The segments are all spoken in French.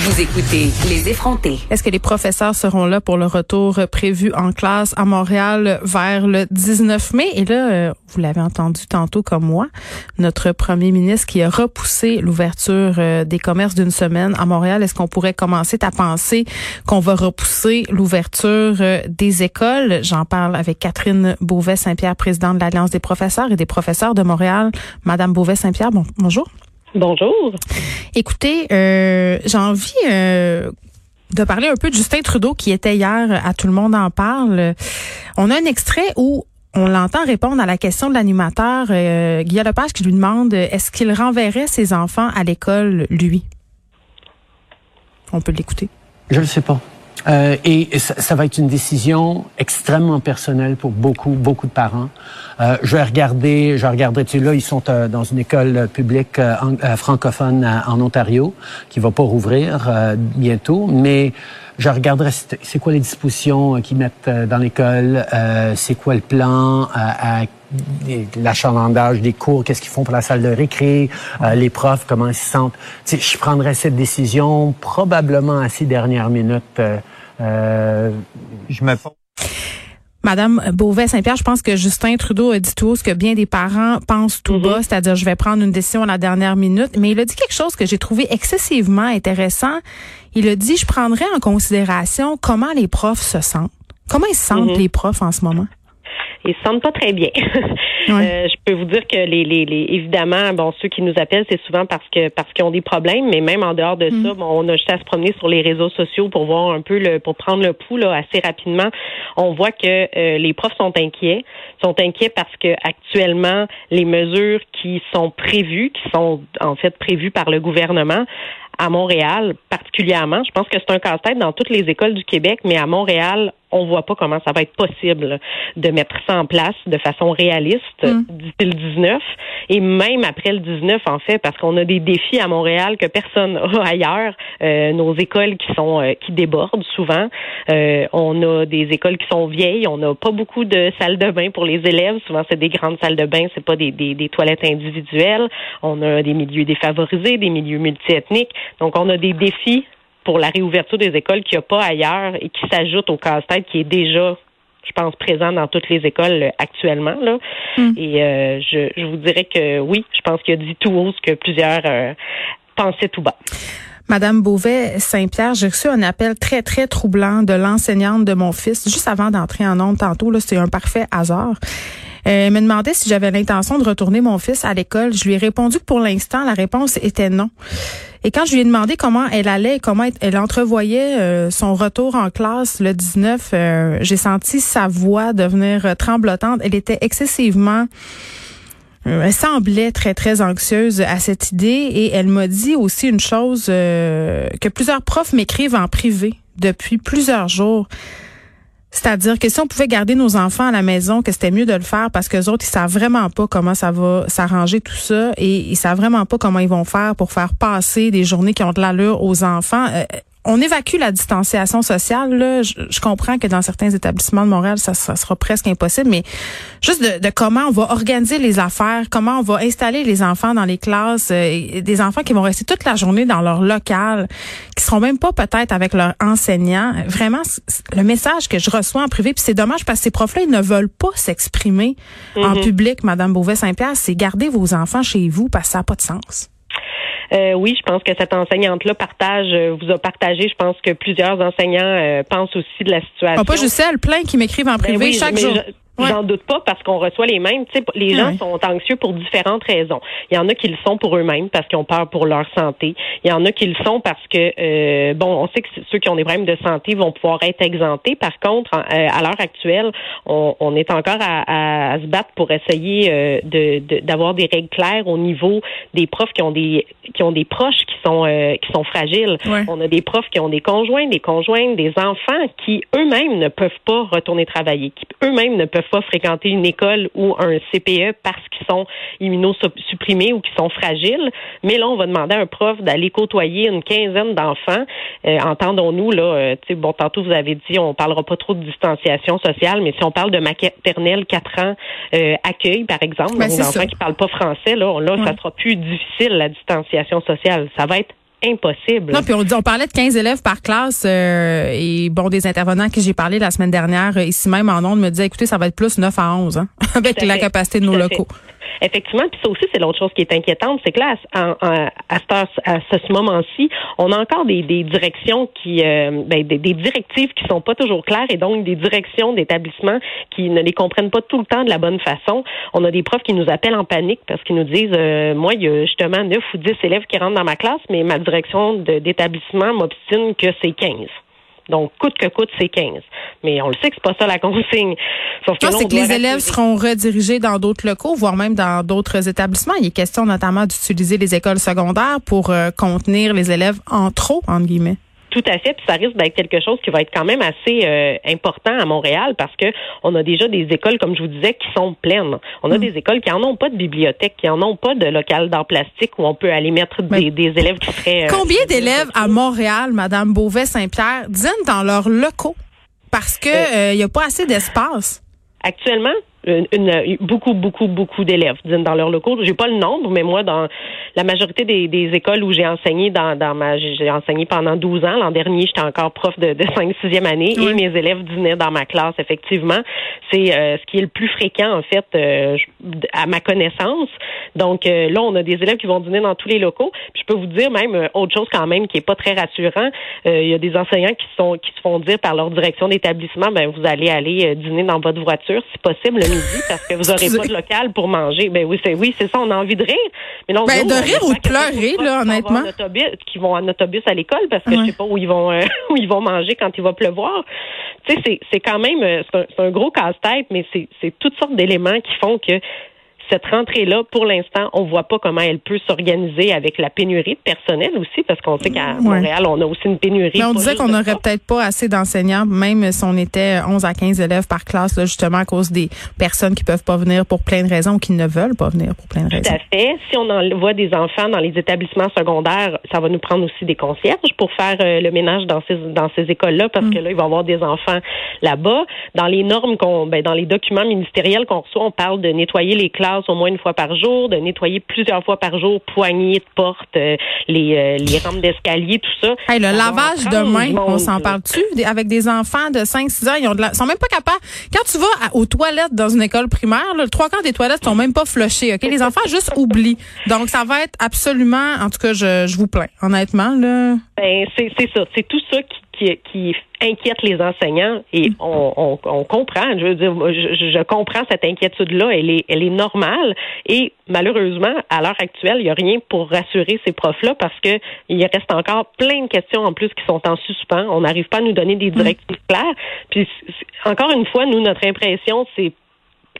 vous écoutez Les effrontés. Est-ce que les professeurs seront là pour le retour prévu en classe à Montréal vers le 19 mai? Et là, euh, vous l'avez entendu tantôt comme moi, notre premier ministre qui a repoussé l'ouverture euh, des commerces d'une semaine à Montréal. Est-ce qu'on pourrait commencer à penser qu'on va repousser l'ouverture euh, des écoles? J'en parle avec Catherine Beauvais-Saint-Pierre, présidente de l'Alliance des professeurs et des professeurs de Montréal. Madame Beauvais-Saint-Pierre, bon, bonjour. Bonjour. Écoutez, euh, j'ai envie euh, de parler un peu de Justin Trudeau qui était hier à Tout le monde en parle. On a un extrait où on l'entend répondre à la question de l'animateur euh, Guillaume Lepage qui lui demande est-ce qu'il renverrait ses enfants à l'école, lui? On peut l'écouter. Je ne sais pas. Euh, et ça, ça, va être une décision extrêmement personnelle pour beaucoup, beaucoup de parents. Euh, je vais regarder, je regarderai, tu sais, là, ils sont euh, dans une école publique euh, en, francophone en Ontario, qui va pas rouvrir bientôt, mais je regarderai c'est quoi les dispositions qu'ils mettent dans l'école, c'est quoi le plan à l'achalandage des cours, qu'est-ce qu'ils font pour la salle de récré, les profs, comment ils se sentent. Tu sais, je prendrai cette décision probablement à ces dernières minutes. Euh, je me Madame Beauvais-Saint-Pierre, je pense que Justin Trudeau a dit tout ce que bien des parents pensent tout bas, c'est-à-dire je vais prendre une décision à la dernière minute. Mais il a dit quelque chose que j'ai trouvé excessivement intéressant. Il a dit, je prendrai en considération comment les profs se sentent. Comment ils se sentent, les profs, en ce moment? Ils se sentent pas très bien. euh, je peux vous dire que les, les, les, évidemment, bon, ceux qui nous appellent, c'est souvent parce que parce qu'ils ont des problèmes, mais même en dehors de mm. ça, bon, on a juste à se promener sur les réseaux sociaux pour voir un peu le pour prendre le pouls là, assez rapidement. On voit que euh, les profs sont inquiets, sont inquiets parce que actuellement les mesures qui sont prévues, qui sont en fait prévues par le gouvernement, à Montréal particulièrement. Je pense que c'est un casse-tête dans toutes les écoles du Québec, mais à Montréal, on voit pas comment ça va être possible de mettre ça en place de façon réaliste mm. d'ici le 19 et même après le 19 en fait parce qu'on a des défis à Montréal que personne n'a ailleurs euh, nos écoles qui sont euh, qui débordent souvent. Euh, on a des écoles qui sont vieilles. On n'a pas beaucoup de salles de bain pour les élèves. Souvent c'est des grandes salles de bain c'est pas des, des, des toilettes individuelles. On a des milieux défavorisés des milieux multiethniques. Donc on a des défis pour la réouverture des écoles qu'il n'y a pas ailleurs et qui s'ajoute au casse-tête qui est déjà je pense, présent dans toutes les écoles euh, actuellement. Là. Hmm. Et euh, je, je, vous dirais que oui, je pense qu'il a dit tout haut ce que plusieurs euh, pensaient tout bas. Madame Beauvais Saint-Pierre, j'ai reçu un appel très très troublant de l'enseignante de mon fils juste avant d'entrer en onde tantôt. Là, c'est un parfait hasard. Elle me demandait si j'avais l'intention de retourner mon fils à l'école. Je lui ai répondu que pour l'instant, la réponse était non. Et quand je lui ai demandé comment elle allait, comment elle entrevoyait euh, son retour en classe le 19, euh, j'ai senti sa voix devenir euh, tremblotante. Elle était excessivement elle semblait très, très anxieuse à cette idée et elle m'a dit aussi une chose que plusieurs profs m'écrivent en privé depuis plusieurs jours. C'est-à-dire que si on pouvait garder nos enfants à la maison, que c'était mieux de le faire parce que les autres, ils savent vraiment pas comment ça va s'arranger tout ça et ils savent vraiment pas comment ils vont faire pour faire passer des journées qui ont de l'allure aux enfants. Euh, on évacue la distanciation sociale. Là. Je, comprends que dans certains établissements de Montréal, ça, sera presque impossible, mais juste de, comment on va organiser les affaires, comment on va installer les enfants dans les classes, euh, des enfants qui vont rester toute la journée dans leur local, qui seront même pas peut-être avec leurs enseignants. Vraiment, le message que je reçois en privé, puis c'est dommage parce que ces profs-là, ils ne veulent pas s'exprimer en mm-hmm. public, Madame Beauvais-Saint-Pierre, c'est garder vos enfants chez vous parce que ça n'a pas de sens. Euh, oui, je pense que cette enseignante-là partage, euh, vous a partagé. Je pense que plusieurs enseignants euh, pensent aussi de la situation. Ah, pas juste elle, plein qui m'écrivent en ben privé chaque jour. J'en doute pas parce qu'on reçoit les mêmes. Tu sais, les gens Ouais. sont anxieux pour différentes raisons. Il y en a qui le sont pour eux-mêmes parce qu'ils ont peur pour leur santé. Il y en a qui le sont parce que, euh, bon, on sait que ceux qui ont des problèmes de santé vont pouvoir être exemptés. Par contre, en- euh, à l'heure actuelle, on, on est encore à, à- à se battre pour essayer euh, de- de- d'avoir des règles claires au niveau des profs qui ont des qui ont des proches qui sont euh, qui sont fragiles. Ouais. On a des profs qui ont des conjoints, des conjointes, des enfants qui eux-mêmes ne peuvent pas retourner travailler, qui eux-mêmes ne peuvent pas fréquenter une école ou un CPE parce qu'ils sont immunosupprimés ou qu'ils sont fragiles. Mais là, on va demander à un prof d'aller côtoyer une quinzaine d'enfants. Euh, Entendons-nous, là, euh, tu sais, bon, tantôt vous avez dit, on parlera pas trop de distanciation sociale, mais si on parle de maternelle 4 ans euh, accueil, par exemple, Ben, d'enfants ça. qui parlent pas français, là, là, Ouais. ça sera plus difficile, la distanciation sociale. Ça va être impossible. Non, puis on, on parlait de 15 élèves par classe euh, et bon, des intervenants à qui j'ai parlé la semaine dernière, euh, ici même en ondes, me disaient, écoutez, ça va être plus 9 à 11, hein, avec la capacité de nos locaux. fait. Effectivement, puis ça aussi, c'est l'autre chose qui est inquiétante, c'est que là, à, ce moment-ci, on a encore des, directions qui, euh, ben, des, directives qui sont pas toujours claires et donc des directions d'établissements qui ne les comprennent pas tout le temps de la bonne façon. On a des profs qui nous appellent en panique parce qu'ils nous disent, euh, moi, il y a justement 9 ou 10 élèves qui rentrent dans ma classe, mais ma direction d'établissement m'obstine que c'est 15. Donc, coûte que coûte, c'est 15. Mais on le sait que c'est pas ça la consigne. Sauf que Non, là, que les élèves seront redirigés dans d'autres locaux, voire même dans d'autres établissements. Il est question notamment d'utiliser les écoles secondaires pour euh, contenir les élèves en trop, entre guillemets. Tout à fait, puis ça risque d'être quelque chose qui va être quand même assez euh, important à Montréal parce que on a déjà des écoles, comme je vous disais, qui sont pleines. On a Mm. des écoles qui en ont pas de bibliothèque, qui en ont pas de local d'art plastique où on peut aller mettre des, des élèves qui seraient. euh, Combien d'élèves à Montréal, Madame Beauvais-Saint-Pierre, dînent dans leurs locaux? Parce que Euh, il y a pas assez d'espace? Actuellement, une, une- beaucoup, beaucoup, beaucoup d'élèves dînent dans leurs locaux. J'ai pas le nombre, mais moi, dans la majorité des, des écoles où j'ai enseigné dans, dans ma j'ai enseigné pendant 12 ans. L'an dernier, j'étais encore prof de, de 5 6e année Oui. et mes élèves dînaient dans ma classe, effectivement. C'est euh, ce qui est le plus fréquent, en fait, euh, à ma connaissance. Donc euh, là, on a des élèves qui vont dîner dans tous les locaux. Puis je peux vous dire même euh, autre chose quand même qui est pas très rassurant. Euh, Il y a des enseignants qui sont qui se font dire par leur direction d'établissement, ben vous allez aller euh, dîner dans votre voiture, si possible le midi, parce que vous aurez Excusez. pas de local pour manger. Ben oui, c'est oui, c'est ça. On a envie de rire. Mais là, on se Ben, dit, de rire ou de pleurer, là, honnêtement. en autobus- Qui vont en autobus à l'école parce que Ouais. je sais pas où ils vont euh, où ils vont manger quand il va pleuvoir. Tu sais, c'est quand même euh, c'est un, un gros casse-tête, mais c'est toutes sortes d'éléments qui font que cette rentrée-là, pour l'instant, on voit pas comment elle peut s'organiser avec la pénurie de personnel aussi, parce qu'on sait qu'à. Montréal, on a aussi une pénurie. Mais on disait qu'on n'aurait peut-être pas assez d'enseignants, même si on était 11 à 15 élèves par classe, là, justement à cause des personnes qui peuvent pas venir pour plein de raisons ou qui ne veulent pas venir pour plein de Tout raisons. à fait. Si on envoie des enfants dans les établissements secondaires, ça va nous prendre aussi des concierges pour faire euh, le ménage dans ces dans ces écoles-là, parce que là, il va y avoir des enfants là-bas. Dans les normes qu'on, ben, dans les documents ministériels qu'on reçoit, on parle de nettoyer les classes au moins une fois par jour, de nettoyer plusieurs fois par jour, poignées de porte, euh, les euh, les rampes d'escalier, tout ça. Hey, le lavage de prendre main, du on s'en parle-tu? Avec des enfants de 5-6 ans, ils ont de la- sont même pas capables. Quand tu vas à- aux toilettes dans une école primaire, là, le trois quarts des toilettes sont même pas flushées, OK? Les enfants juste oublient. Donc, ça va être absolument, en tout cas, je, je vous plains, honnêtement, là. Ben, c'est c'est ça. C'est tout ça qui, qui, qui inquiète les enseignants et on, on, on comprend. Je veux dire, je, je- comprends cette inquiétude-là. Elle est, elle est normale et malheureusement, à l'heure actuelle, il n'y a rien pour rassurer ces profs-là parce que il reste encore plein de questions en plus qui sont en suspens. On n'arrive pas à nous donner des directives claires. Puis encore une fois, nous, notre impression, c'est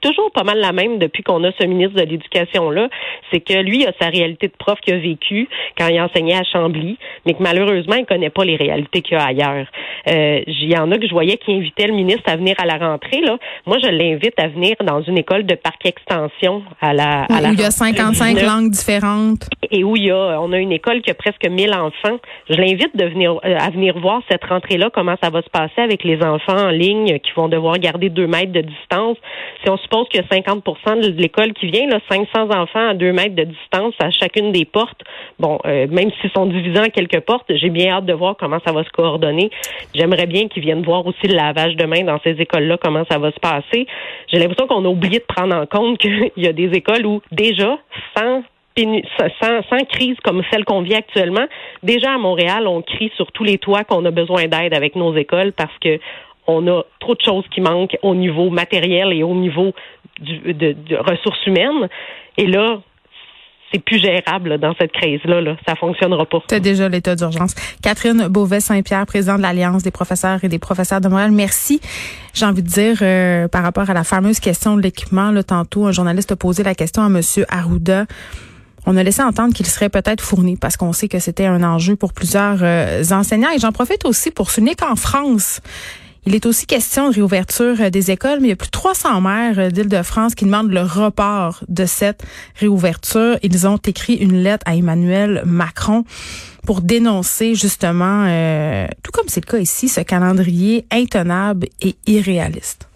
toujours pas mal la même depuis qu'on a ce ministre de l'Éducation là, c'est que lui a sa réalité de prof qu'il a vécu quand il enseignait à Chambly, mais que malheureusement il connaît pas les réalités qu'il y a ailleurs. Euh, Il y en a que je voyais qui invitaient le ministre à venir à la rentrée là. Moi je l'invite à venir dans une école de parc extension à la à la où il y a rentrée 55 19 langues différentes. et où il y a, on a une école qui a presque 1000 enfants. Je l'invite de venir, euh, à venir voir cette rentrée-là, comment ça va se passer avec les enfants en ligne qui vont devoir garder deux mètres de distance. Si on suppose qu'il y a 50 de l'école qui vient, là, 500 enfants à deux mètres de distance à chacune des portes, bon, euh, même s'ils sont divisés en quelques portes, j'ai bien hâte de voir comment ça va se coordonner. J'aimerais bien qu'ils viennent voir aussi le lavage de main dans ces écoles-là, comment ça va se passer. J'ai l'impression qu'on a oublié de prendre en compte qu'il y a des écoles où déjà, sans, sans crise comme celle qu'on vit actuellement, déjà à Montréal, on crie sur tous les toits qu'on a besoin d'aide avec nos écoles parce que on a trop de choses qui manquent au niveau matériel et au niveau du, de, de ressources humaines. Et là, c'est plus gérable dans cette crise-là. Là. Ça fonctionnera pas. C'est déjà l'état d'urgence. Catherine Beauvais-Saint-Pierre, présidente de l'Alliance des professeurs et des professeurs de Montréal. Merci. J'ai envie de dire, euh, par rapport à la fameuse question de l'équipement, là, tantôt, un journaliste a posé la question à Monsieur Arruda. On a laissé entendre qu'il serait peut-être fourni parce qu'on sait que c'était un enjeu pour plusieurs euh, enseignants. Et j'en profite aussi pour souligner qu'en France, il est aussi question de réouverture euh, des écoles, mais il y a plus de 300 maires euh, d'Île-de-France qui demandent le report de cette réouverture. Ils ont écrit une lettre à Emmanuel Macron pour dénoncer justement, euh, tout comme c'est le cas ici, ce calendrier intenable et irréaliste.